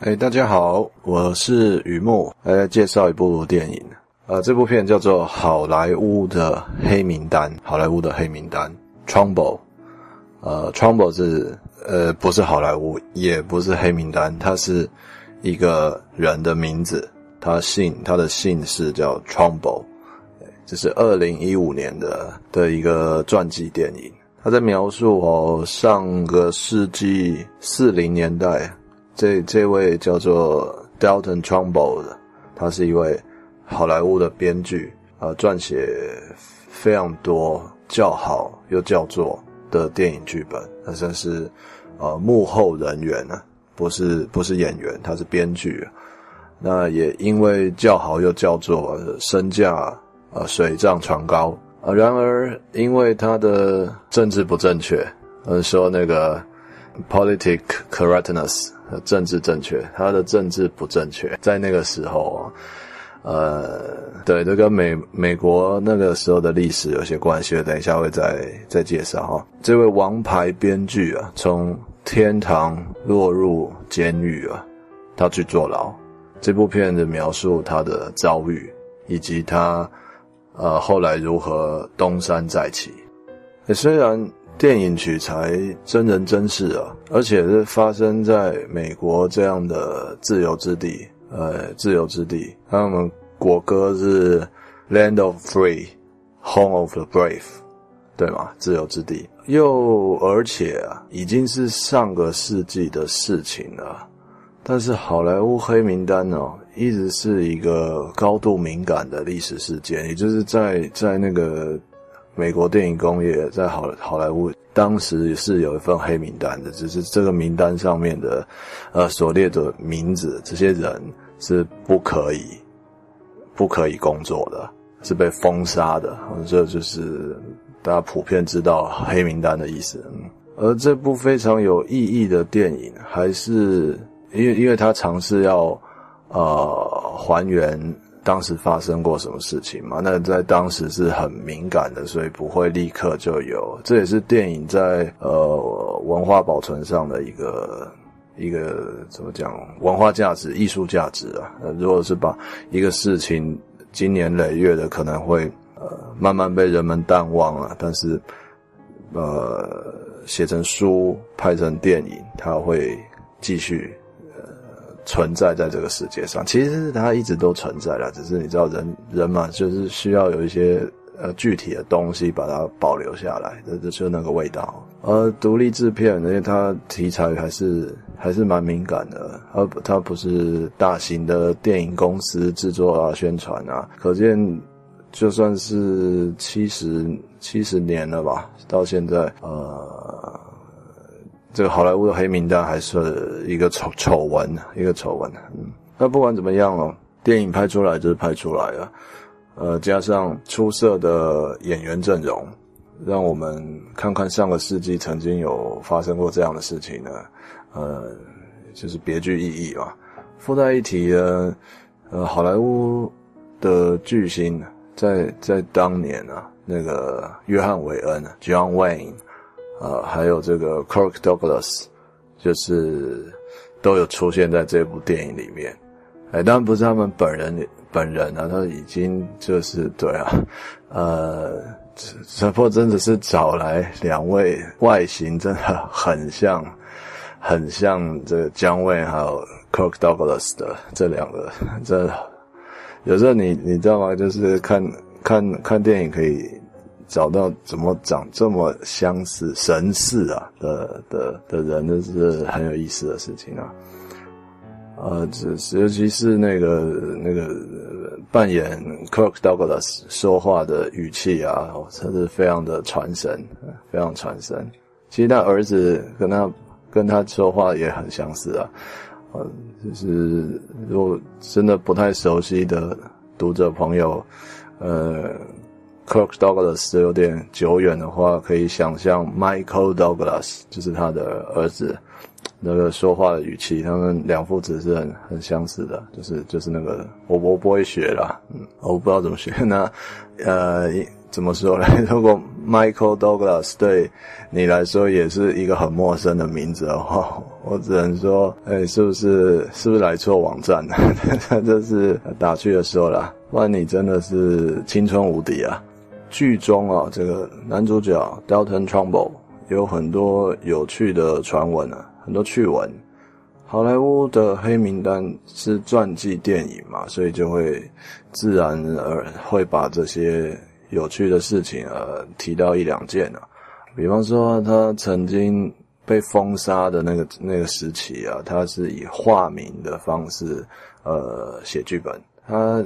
哎，大家好，我是雨木，来介绍一部电影。呃，这部片叫做《好莱坞的黑名单》，好莱坞的黑名单，Trumbo。呃，Trumbo 是呃不是好莱坞，也不是黑名单，它是一个人的名字，他姓他的姓氏叫 Trumbo。这是二零一五年的的一个传记电影，他在描述哦上个世纪四零年代，这这位叫做 Dalton Trumbo 的，他是一位好莱坞的编剧，呃，撰写非常多叫好又叫座的电影剧本，他算是呃幕后人员呢，不是不是演员，他是编剧，那也因为叫好又叫座，身价。呃，水涨船高啊。然而，因为他的政治不正确，嗯，说那个 politic correctness，政治正确，他的政治不正确，在那个时候，呃，对，这跟美美国那个时候的历史有些关系，等一下会再再介绍哈。这位王牌编剧啊，从天堂落入监狱啊，他去坐牢。这部片子描述他的遭遇，以及他。呃，后来如何东山再起？虽然电影取材真人真事啊，而且是发生在美国这样的自由之地，呃，自由之地。那我们国歌是 “Land of Free, Home of the Brave”，对吗？自由之地。又而且啊，已经是上个世纪的事情了。但是好莱坞黑名单哦，一直是一个高度敏感的历史事件，也就是在在那个美国电影工业，在好好莱坞当时是有一份黑名单的，只是这个名单上面的呃所列的名字，这些人是不可以不可以工作的，是被封杀的，这就是大家普遍知道黑名单的意思。而这部非常有意义的电影，还是。因为，因为他尝试要，呃，还原当时发生过什么事情嘛，那在当时是很敏感的，所以不会立刻就有。这也是电影在呃文化保存上的一个一个怎么讲文化价值、艺术价值啊。呃，如果是把一个事情经年累月的，可能会呃慢慢被人们淡忘了，但是呃写成书、拍成电影，它会继续。存在在这个世界上，其实它一直都存在了，只是你知道人人嘛，就是需要有一些呃具体的东西把它保留下来，这就那个味道。而独立制片，因为它题材还是还是蛮敏感的，而它不是大型的电影公司制作啊、宣传啊，可见就算是七十七十年了吧，到现在呃。这个好莱坞的黑名单还是一个丑丑闻，一个丑闻。嗯，那不管怎么样哦，电影拍出来就是拍出来了，呃，加上出色的演员阵容，让我们看看上个世纪曾经有发生过这样的事情呢，呃，就是别具意义嘛。附带一提呢，呃，好莱坞的巨星在在当年啊，那个约翰韦恩 （John Wayne）。呃，还有这个 Kirk Douglas，就是都有出现在这部电影里面。哎，当然不是他们本人本人啊，他已经就是对啊，呃，只不过真的是找来两位外形真的很像，很像这个 John Wayne 还有 Kirk Douglas 的这两个，这有时候你你知道吗？就是看看看电影可以。找到怎么长这么相似、神似啊的的的人，那是很有意思的事情啊。呃，只是尤其是那个那个扮演 Kirk Douglas 说话的语气啊，真是非常的传神，非常传神。其实他儿子跟他跟他说话也很相似啊。呃，就是如果真的不太熟悉的读者朋友，呃。Kirk Douglas 有点久远的话，可以想象 Michael Douglas 就是他的儿子，那个说话的语气，他们两父子是很很相似的，就是就是那个我我不会学啦，嗯，我不知道怎么学。那呃怎么说呢？如果 Michael Douglas 对你来说也是一个很陌生的名字的话，我只能说，哎，是不是是不是来错网站了？这是打趣的说啦，不然你真的是青春无敌啊！剧中啊，这个男主角 Dalton Trumbo 有很多有趣的传闻啊，很多趣闻。好莱坞的黑名单是传记电影嘛，所以就会自然而然会把这些有趣的事情呃提到一两件啊。比方说，他曾经被封杀的那个那个时期啊，他是以化名的方式呃写剧本，他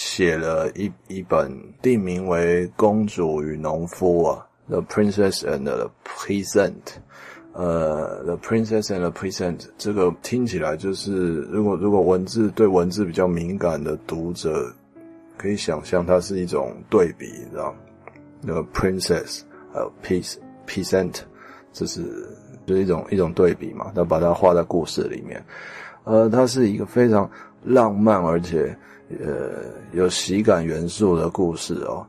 写了一一本定名为《公主与农夫》啊，《The Princess and the Peasant》。呃，《The Princess and the Peasant》这个听起来就是，如果如果文字对文字比较敏感的读者，可以想象它是一种对比，你知道吗？The Princess，还有 Peace Peasant，这是就是一种一种对比嘛，那把它画在故事里面。呃，它是一个非常浪漫而且呃有喜感元素的故事哦，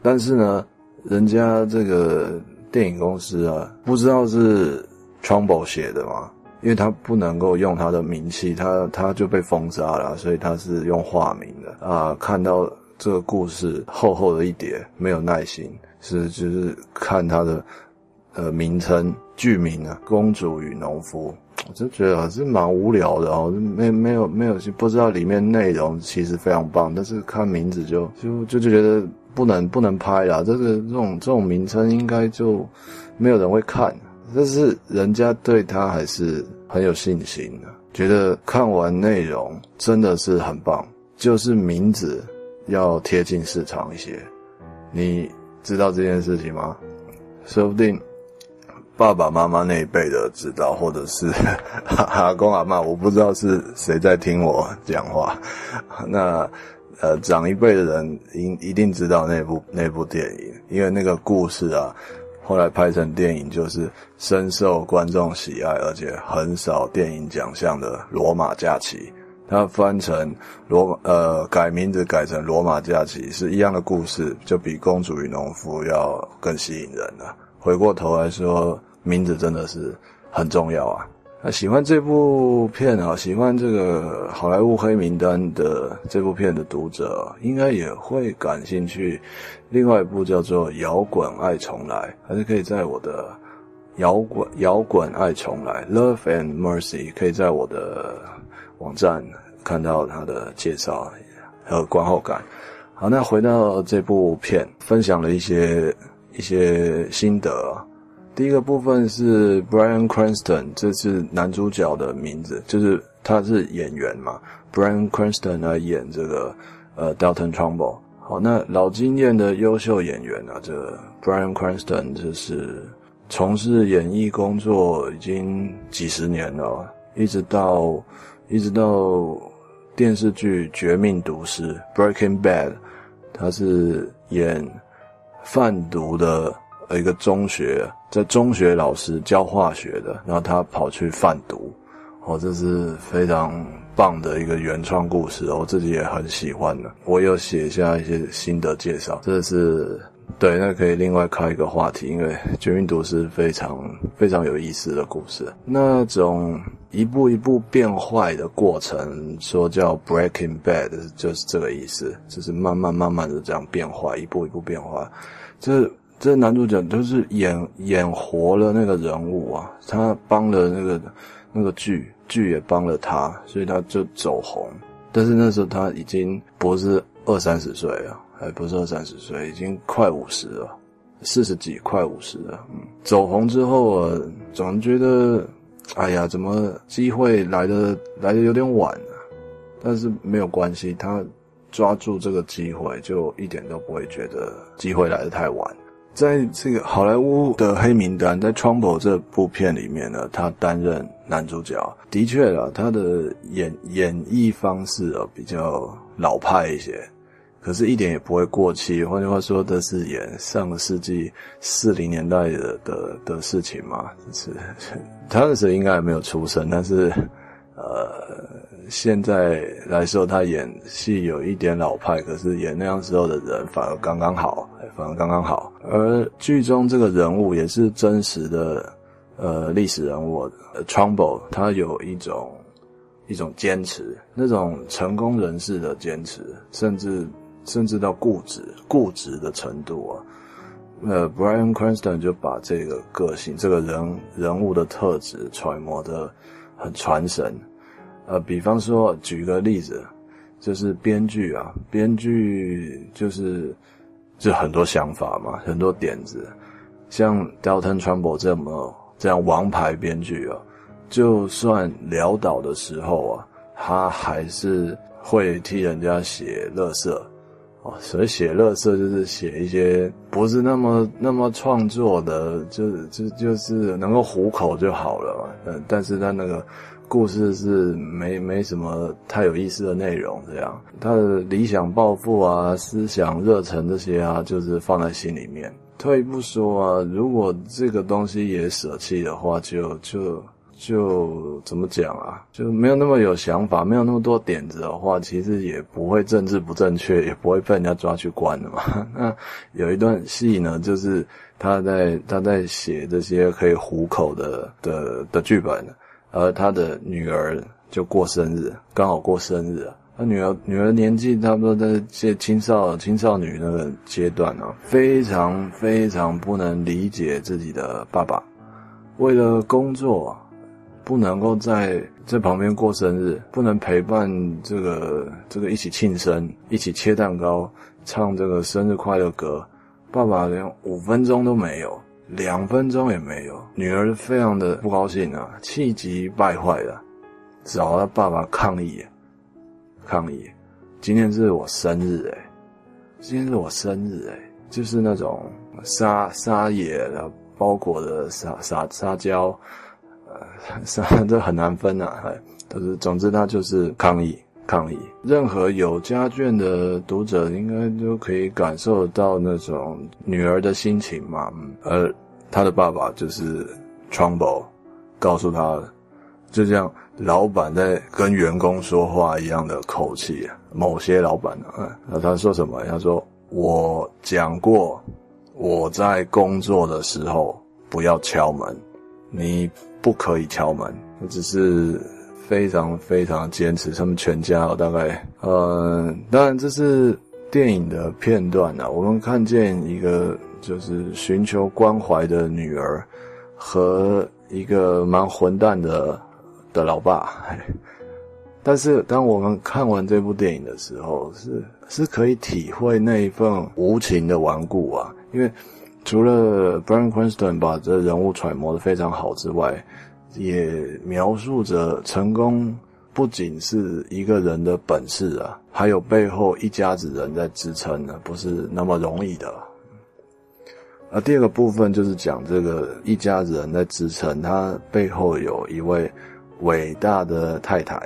但是呢，人家这个。电影公司啊，不知道是 Trumbo 写的吗？因为他不能够用他的名气，他他就被封杀了，所以他是用化名的啊。看到这个故事厚厚的一叠，没有耐心，是就是看他的呃名称剧名啊，《公主与农夫》，我就觉得还是蛮无聊的哦，没没有没有不知道里面内容其实非常棒，但是看名字就就就就觉得。不能不能拍啦，这个这种这种名称应该就没有人会看。但是人家对他还是很有信心的，觉得看完内容真的是很棒。就是名字要贴近市场一些，你知道这件事情吗？说不定爸爸妈妈那一辈的知道，或者是 阿公阿嬷，我不知道是谁在听我讲话。那。呃，长一辈的人一一定知道那部那部电影，因为那个故事啊，后来拍成电影就是深受观众喜爱，而且很少电影奖项的《罗马假期》。它翻成罗呃改名字改成《罗马假期》是一样的故事，就比《公主与农夫》要更吸引人了。回过头来说，名字真的是很重要啊。那喜欢这部片啊，喜欢这个好莱坞黑名单的这部片的读者，应该也会感兴趣。另外一部叫做《摇滚爱重来》，还是可以在我的摇滚摇滚爱重来 （Love and Mercy） 可以在我的网站看到它的介绍和观后感。好，那回到这部片，分享了一些一些心得。第一个部分是 Bryan Cranston，这是男主角的名字，就是他是演员嘛，Bryan Cranston 来演这个呃 Dalton Trumbo。好，那老经验的优秀演员啊，这个 Bryan Cranston 就是从事演艺工作已经几十年了，一直到一直到电视剧《绝命毒师》Breaking Bad，他是演贩毒的。一个中学，在中学老师教化学的，然后他跑去贩毒，哦，这是非常棒的一个原创故事，我自己也很喜欢的。我有写下一些心得介绍，这是对，那可以另外开一个话题，因为《绝命毒师》非常非常有意思的故事，那种一步一步变坏的过程，说叫 Breaking Bad，就是这个意思，就是慢慢慢慢的这样变坏，一步一步变坏，这。这男主角都是演演活了那个人物啊，他帮了那个那个剧，剧也帮了他，所以他就走红。但是那时候他已经不是二三十岁了，还不是二三十岁，已经快五十了，四十几，快五十了。嗯，走红之后啊，总觉得，哎呀，怎么机会来的来的有点晚啊？但是没有关系，他抓住这个机会，就一点都不会觉得机会来的太晚。在这个好莱坞的黑名单，在《Trumbo》这部片里面呢，他担任男主角。的确啊，他的演演绎方式啊比较老派一些，可是一点也不会过气。换句话说，这是演上个世纪四零年代的的的事情嘛。就是 他那时候应该还没有出生，但是呃，现在来说，他演戏有一点老派，可是演那样时候的人反而刚刚好，反而刚刚好。而剧中这个人物也是真实的，呃，历史人物。Trumbo 他有一种一种坚持，那种成功人士的坚持，甚至甚至到固执固执的程度啊。呃，Brian Cranston 就把这个个性、这个人人物的特质揣摩得很传神。呃，比方说，举个例子，就是编剧啊，编剧就是就很多想法嘛，很多点子。像 Dalton Trumbo 这么这样王牌编剧啊，就算潦倒的时候啊，他还是会替人家写乐色。哦，所以写乐色就是写一些不是那么那么创作的，就就就是能够糊口就好了嘛。嗯，但是他那个故事是没没什么太有意思的内容，这样他的理想抱负啊、思想热忱这些啊，就是放在心里面。退一步说啊，如果这个东西也舍弃的话，就就。就怎么讲啊？就没有那么有想法，没有那么多点子的话，其实也不会政治不正确，也不会被人家抓去关的嘛。那有一段戏呢，就是他在他在写这些可以糊口的的的剧本，而他的女儿就过生日，刚好过生日。他女儿女儿年纪差不多在这青少青少女那个阶段啊，非常非常不能理解自己的爸爸，为了工作。不能够在在旁边过生日，不能陪伴这个这个一起庆生，一起切蛋糕，唱这个生日快乐歌。爸爸连五分钟都没有，两分钟也没有。女儿非常的不高兴啊，气急败坏的，找他爸爸抗议，抗议。今天是我生日诶，今天是我生日诶，就是那种沙沙野的包裹的沙沙沙胶。是啊，这很难分啊，哎，都是，总之他就是抗议，抗议。任何有家眷的读者应该都可以感受到那种女儿的心情嘛。而他的爸爸就是 Trumbo，告诉他，就像老板在跟员工说话一样的口气。某些老板啊，他说什么？他说：“我讲过，我在工作的时候不要敲门。”你不可以敲门，我只是非常非常坚持。他们全家哦，大概呃，当然这是电影的片段啊。我们看见一个就是寻求关怀的女儿和一个蛮混蛋的的老爸。但是当我们看完这部电影的时候，是是可以体会那一份无情的顽固啊，因为。除了 Bryan Cranston 把这人物揣摩得非常好之外，也描述着成功不仅是一个人的本事啊，还有背后一家子人在支撑呢，不是那么容易的。而第二个部分就是讲这个一家子人在支撑，他背后有一位伟大的太太，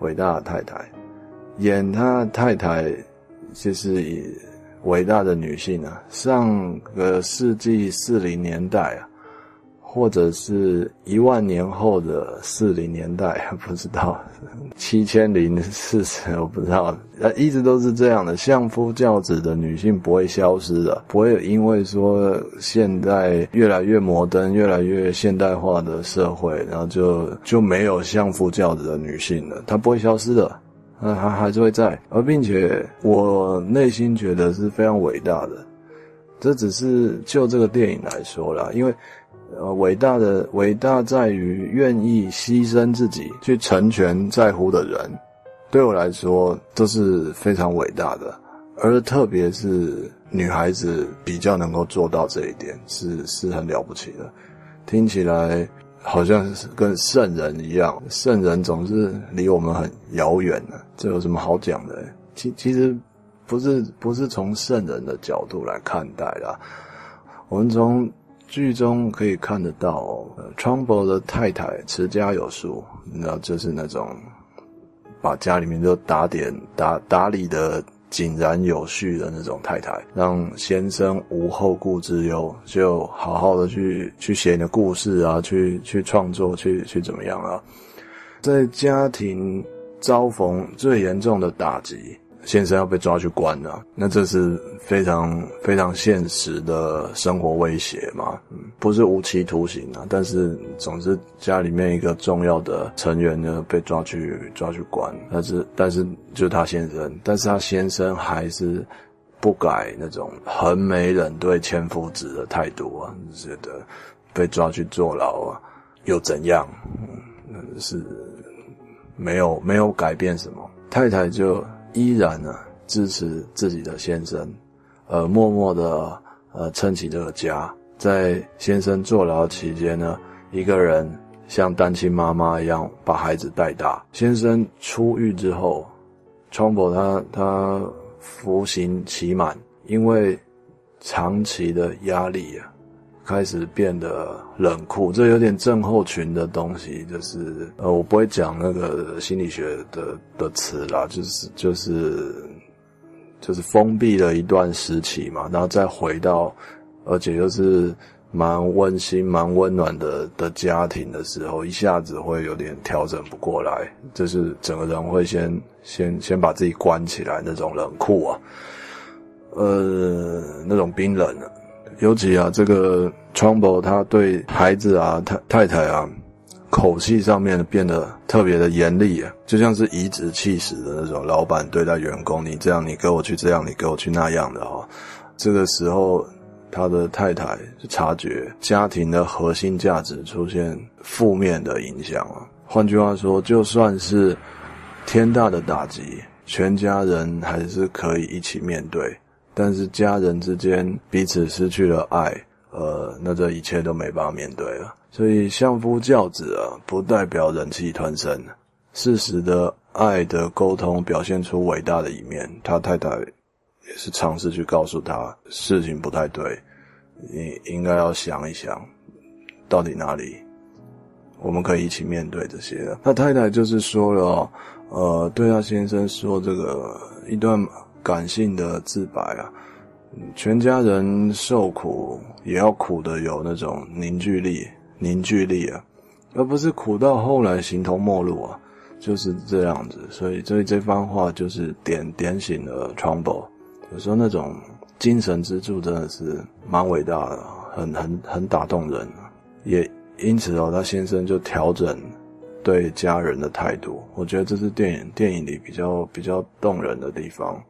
伟大的太太，演他太太就是。伟大的女性啊，上个世纪四零年代啊，或者是一万年后的四零年代，不知道七千零四十，我不知道，呃，一直都是这样的，相夫教子的女性不会消失的，不会因为说现在越来越摩登、越来越现代化的社会，然后就就没有相夫教子的女性了，她不会消失的。呃，还还是会在，而并且我内心觉得是非常伟大的。这只是就这个电影来说啦，因为，呃，伟大的伟大在于愿意牺牲自己去成全在乎的人，对我来说都是非常伟大的。而特别是女孩子比较能够做到这一点，是是很了不起的。听起来。好像是跟圣人一样，圣人总是离我们很遥远的，这有什么好讲的？其其实不是不是从圣人的角度来看待啦。我们从剧中可以看得到，Trumbo 的太太持家有术，你知道，就是那种把家里面都打点打打理的。井然有序的那种太太，让先生无后顾之忧，就好好的去去写你的故事啊，去去创作，去去怎么样啊？在家庭遭逢最严重的打击。先生要被抓去关了，那这是非常非常现实的生活威胁嘛？嗯，不是无期徒刑啊，但是总之家里面一个重要的成员呢被抓去抓去关，但是但是就是他先生，但是他先生还是不改那种横眉冷对千夫指的态度啊，觉得被抓去坐牢啊又怎样？嗯，是没有没有改变什么，太太就。依然呢支持自己的先生，呃，默默的呃撑起这个家。在先生坐牢期间呢，一个人像单亲妈妈一样把孩子带大。先生出狱之后，Trumbull 他他服刑期满，因为长期的压力啊。开始变得冷酷，这有点症候群的东西，就是呃，我不会讲那个心理学的的词啦，就是就是就是封闭了一段时期嘛，然后再回到，而且又是蛮温馨、蛮温暖的的家庭的时候，一下子会有点调整不过来，就是整个人会先先先把自己关起来，那种冷酷啊，呃，那种冰冷啊。尤其啊，这个 Trumbull 他对孩子啊、太太太啊，口气上面变得特别的严厉啊，就像是颐指气使的那种老板对待员工，你这样，你给我去这样，你给我去那样的哈。这个时候，他的太太就察觉家庭的核心价值出现负面的影响啊。换句话说，就算是天大的打击，全家人还是可以一起面对。但是家人之间彼此失去了爱，呃，那这一切都没办法面对了。所以相夫教子啊，不代表忍气吞声。适时的爱的沟通，表现出伟大的一面。他太太也是尝试去告诉他，事情不太对，你应该要想一想，到底哪里我们可以一起面对这些。他太太就是说了，呃，对他先生说这个一段。感性的自白啊，全家人受苦也要苦得有那种凝聚力，凝聚力啊，而不是苦到后来形同陌路啊，就是这样子。所以，所以这番话就是点点醒了 Trumbull，有时候那种精神支柱真的是蛮伟大的，很很很打动人。也因此哦，他先生就调整对家人的态度，我觉得这是电影电影里比较比较动人的地方。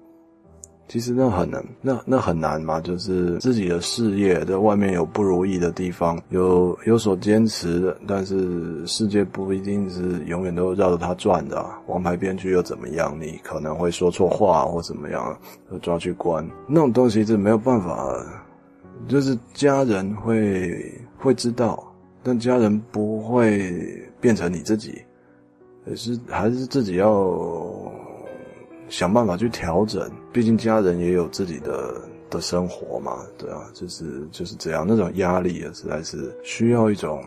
其实那很难，那那很难嘛，就是自己的事业在外面有不如意的地方，有有所坚持的，但是世界不一定是永远都绕着他转的。王牌编剧又怎么样？你可能会说错话或怎么样，抓去关。那种东西是没有办法，就是家人会会知道，但家人不会变成你自己，还是还是自己要。想办法去调整，毕竟家人也有自己的的生活嘛，对啊，就是就是这样，那种压力啊，实在是需要一种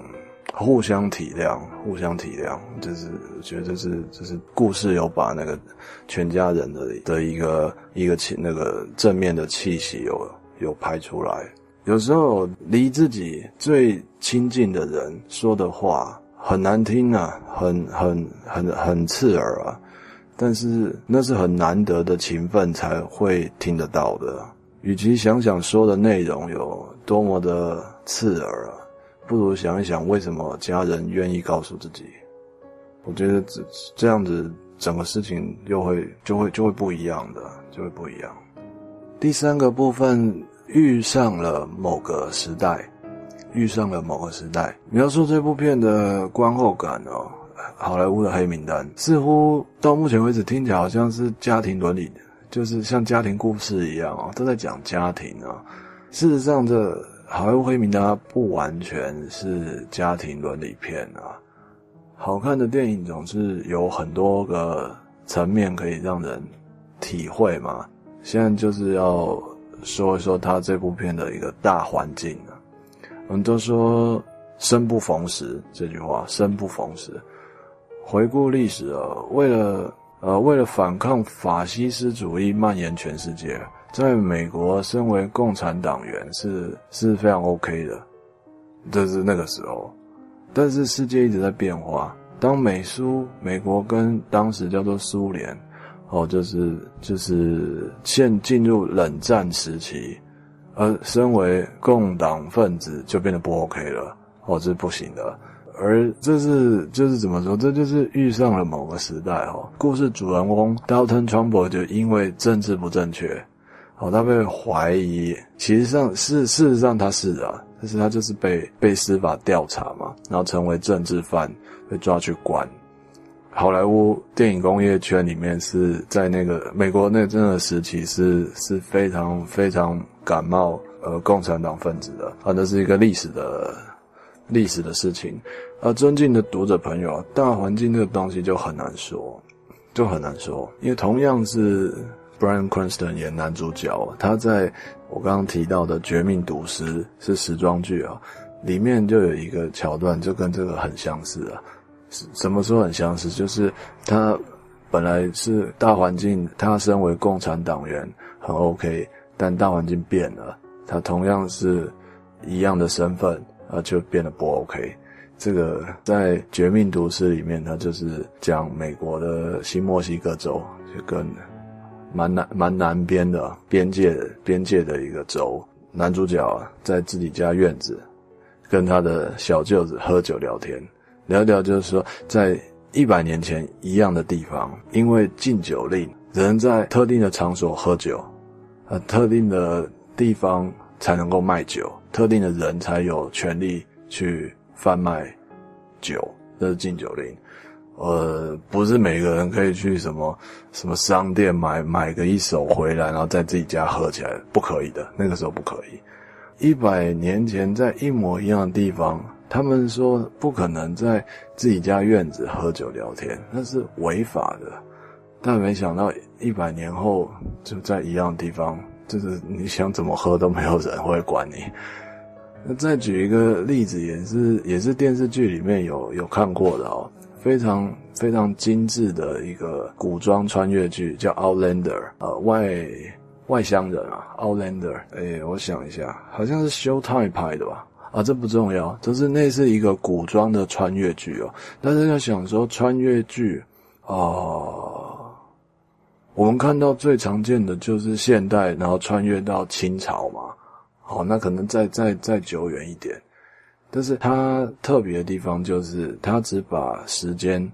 互相体谅，互相体谅，就是我觉得这是这是故事有把那个全家人的的一个一个气那个正面的气息有有拍出来。有时候离自己最亲近的人说的话很难听啊，很很很很刺耳啊。但是那是很难得的情分才会听得到的。与其想想说的内容有多么的刺耳，不如想一想为什么家人愿意告诉自己。我觉得这这样子整个事情又会就会就会不一样的，就会不一样。第三个部分遇上了某个时代，遇上了某个时代，描述这部片的观后感哦。好莱坞的黑名单似乎到目前为止听起来好像是家庭伦理，就是像家庭故事一样啊，都在讲家庭啊。事实上，这好莱坞黑名单不完全是家庭伦理片啊。好看的电影总是有很多个层面可以让人体会嘛。现在就是要说一说他这部片的一个大环境啊。我们都说“生不逢时”这句话，“生不逢时”。回顾历史啊，为了呃，为了反抗法西斯主义蔓延全世界，在美国身为共产党员是是非常 OK 的，这是那个时候。但是世界一直在变化，当美苏美国跟当时叫做苏联，哦，就是就是现进入冷战时期，而身为共党分子就变得不 OK 了，哦，这是不行的。而这是就是怎么说？这就是遇上了某个时代哦。故事主人公 Dalton Trumbo 就因为政治不正确，哦，他被怀疑，其实上事事实上他是啊，但是他就是被被司法调查嘛，然后成为政治犯，被抓去关。好莱坞电影工业圈里面是在那个美国那阵的时期是是非常非常感冒呃共产党分子的啊，那是一个历史的。历史的事情，而尊敬的读者朋友，大环境这个东西就很难说，就很难说，因为同样是 Brian Cranston 演男主角，他在我刚刚提到的《绝命毒师》是时装剧啊，里面就有一个桥段，就跟这个很相似啊。什么时候很相似？就是他本来是大环境，他身为共产党员很 OK，但大环境变了，他同样是一样的身份。啊，就变得不 OK。这个在《绝命毒师》里面，它就是讲美国的新墨西哥州，就跟蛮南蛮南边的边界边界的一个州。男主角，在自己家院子跟他的小舅子喝酒聊天，聊聊就是说，在一百年前一样的地方，因为禁酒令，只能在特定的场所喝酒，呃，特定的地方才能够卖酒。特定的人才有权利去贩卖酒，这是禁酒令。呃，不是每个人可以去什么什么商店买买个一手回来，然后在自己家喝起来，不可以的。那个时候不可以。一百年前在一模一样的地方，他们说不可能在自己家院子喝酒聊天，那是违法的。但没想到一百年后就在一样的地方，就是你想怎么喝都没有人会管你。那再举一个例子，也是也是电视剧里面有有看过的哦，非常非常精致的一个古装穿越剧，叫《Outlander》呃，外外乡人啊，《Outlander》哎，我想一下，好像是 Showtime 拍的吧？啊，这不重要，就是那是一个古装的穿越剧哦。但是要想说穿越剧啊，我们看到最常见的就是现代，然后穿越到清朝嘛。哦，那可能再再再久远一点，但是它特别的地方就是，它只把时间。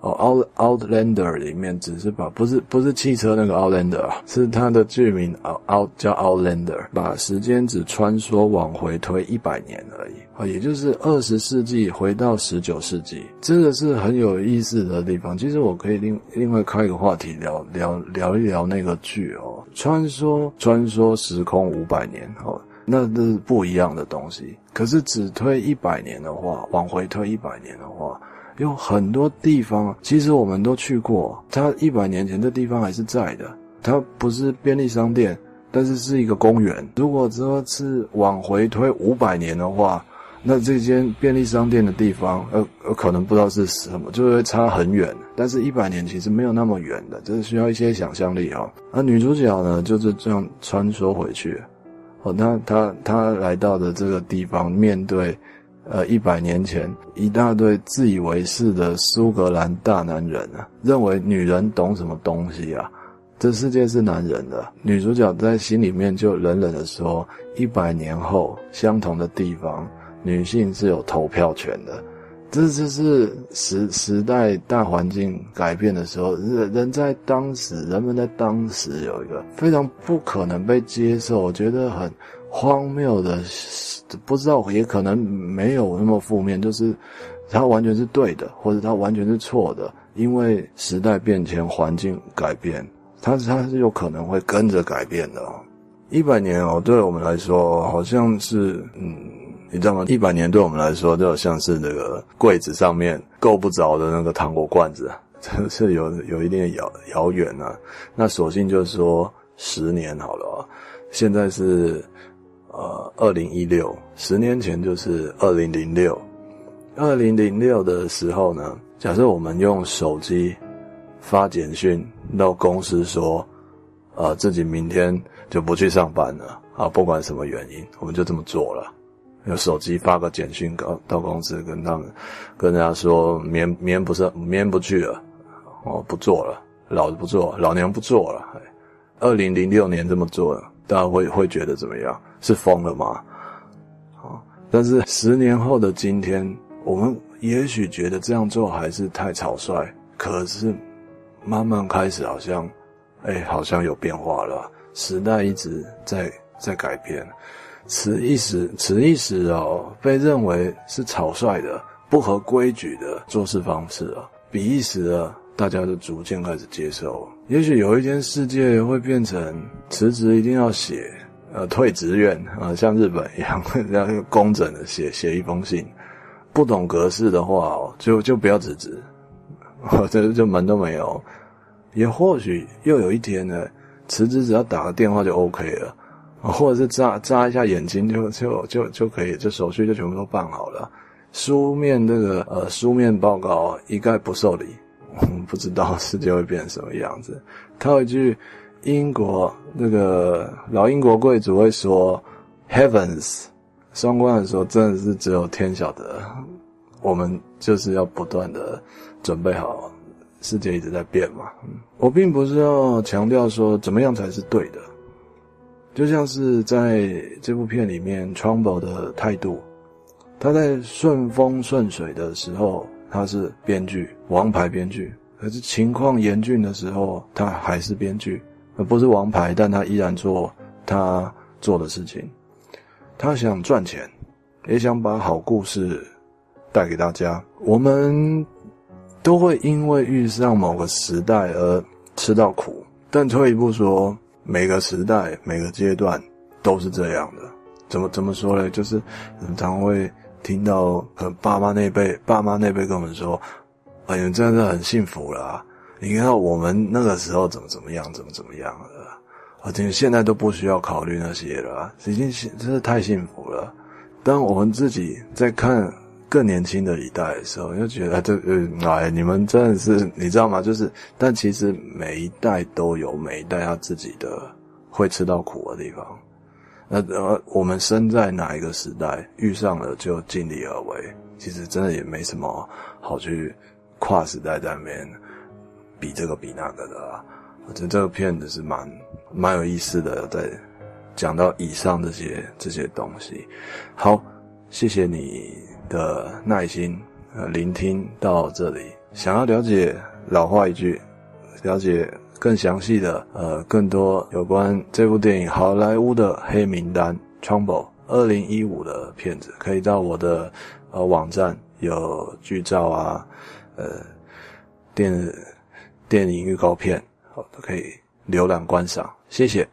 哦，Out Outlander 里面只是把不是不是汽车那个 Outlander 啊，是它的剧名 Out Out 叫 Outlander，把时间只穿梭往回推一百年而已啊，也就是二十世纪回到十九世纪，这个是很有意思的地方。其实我可以另另外开一个话题聊聊聊一聊那个剧哦，穿梭穿梭时空五百年哦，那这是不一样的东西。可是只推一百年的话，往回推一百年的话。有很多地方，其实我们都去过。它一百年前这地方还是在的，它不是便利商店，但是是一个公园。如果说是往回推五百年的话，那这间便利商店的地方，呃，呃可能不知道是什么，就会差很远。但是一百年其实没有那么远的，这是需要一些想象力哦。而女主角呢，就是这样穿梭回去。哦，那他他来到的这个地方，面对。呃，一百年前，一大堆自以为是的苏格兰大男人啊，认为女人懂什么东西啊？这世界是男人的。女主角在心里面就冷冷的说：一百年后，相同的地方，女性是有投票权的。这就是时时代大环境改变的时候，人人在当时，人们在当时有一个非常不可能被接受，我觉得很荒谬的。不知道，也可能没有那么负面，就是它完全是对的，或者它完全是错的，因为时代变迁，环境改变，它它是有可能会跟着改变的。一百年哦，对我们来说好像是，嗯，你知道吗？一百年对我们来说就像是那个柜子上面够不着的那个糖果罐子，真是有有一定的遥遥远啊。那索性就说十年好了啊，现在是。呃，二零一六，十年前就是二零零六。二零零六的时候呢，假设我们用手机发简讯到公司说，呃，自己明天就不去上班了啊，不管什么原因，我们就这么做了。用手机发个简讯到到公司跟他们跟人家说明明天不是明天不去了，哦不做了，老子不做，老娘不做了。二零零六年这么做了，大家会会觉得怎么样？是疯了吗？啊！但是十年后的今天，我们也许觉得这样做还是太草率，可是慢慢开始好像，哎，好像有变化了。时代一直在在改变，此一时此一时哦，被认为是草率的、不合规矩的做事方式啊，彼一时啊，大家都逐渐开始接受。也许有一天，世界会变成辞职一定要写，呃，退职愿啊，像日本一样，这样工整的写 写一封信。不懂格式的话，就就不要辞职，这就门都没有。也或许又有一天呢，辞职只要打个电话就 OK 了，或者是眨眨一下眼睛就就就就可以，这手续就全部都办好了。书面这个呃书面报告一概不受理。我们，不知道世界会变成什么样子。套一句英国那个老英国贵族会说：“Heavens”，双关的时候真的是只有天晓得。我们就是要不断的准备好，世界一直在变嘛。我并不是要强调说怎么样才是对的，就像是在这部片里面，Trumbo 的态度，他在顺风顺水的时候。他是编剧，王牌编剧。可是情况严峻的时候，他还是编剧，而不是王牌，但他依然做他做的事情。他想赚钱，也想把好故事带给大家。我们都会因为遇上某个时代而吃到苦，但退一步说，每个时代、每个阶段都是这样的。怎么怎么说呢？就是常常会。听到呃爸妈那辈，爸妈那辈跟我们说：“哎，你真的很幸福了。你看我们那个时候怎么怎么样，怎么怎么样了，而且现在都不需要考虑那些了，已经真是太幸福了。当我们自己在看更年轻的一代的时候，就觉得这呃，哎，你们真的是，你知道吗？就是，但其实每一代都有每一代他自己的会吃到苦的地方。”那呃，我们生在哪一个时代，遇上了就尽力而为。其实真的也没什么好去跨时代在那边比这个比那个的啊。我觉得这个片子是蛮蛮有意思的，在讲到以上这些这些东西。好，谢谢你的耐心呃聆听到这里。想要了解老话一句，了解。更详细的，呃，更多有关这部电影《好莱坞的黑名单》（Trumbo） 二零一五的片子，可以到我的呃网站有剧照啊，呃，电电影预告片，好，都可以浏览观赏。谢谢。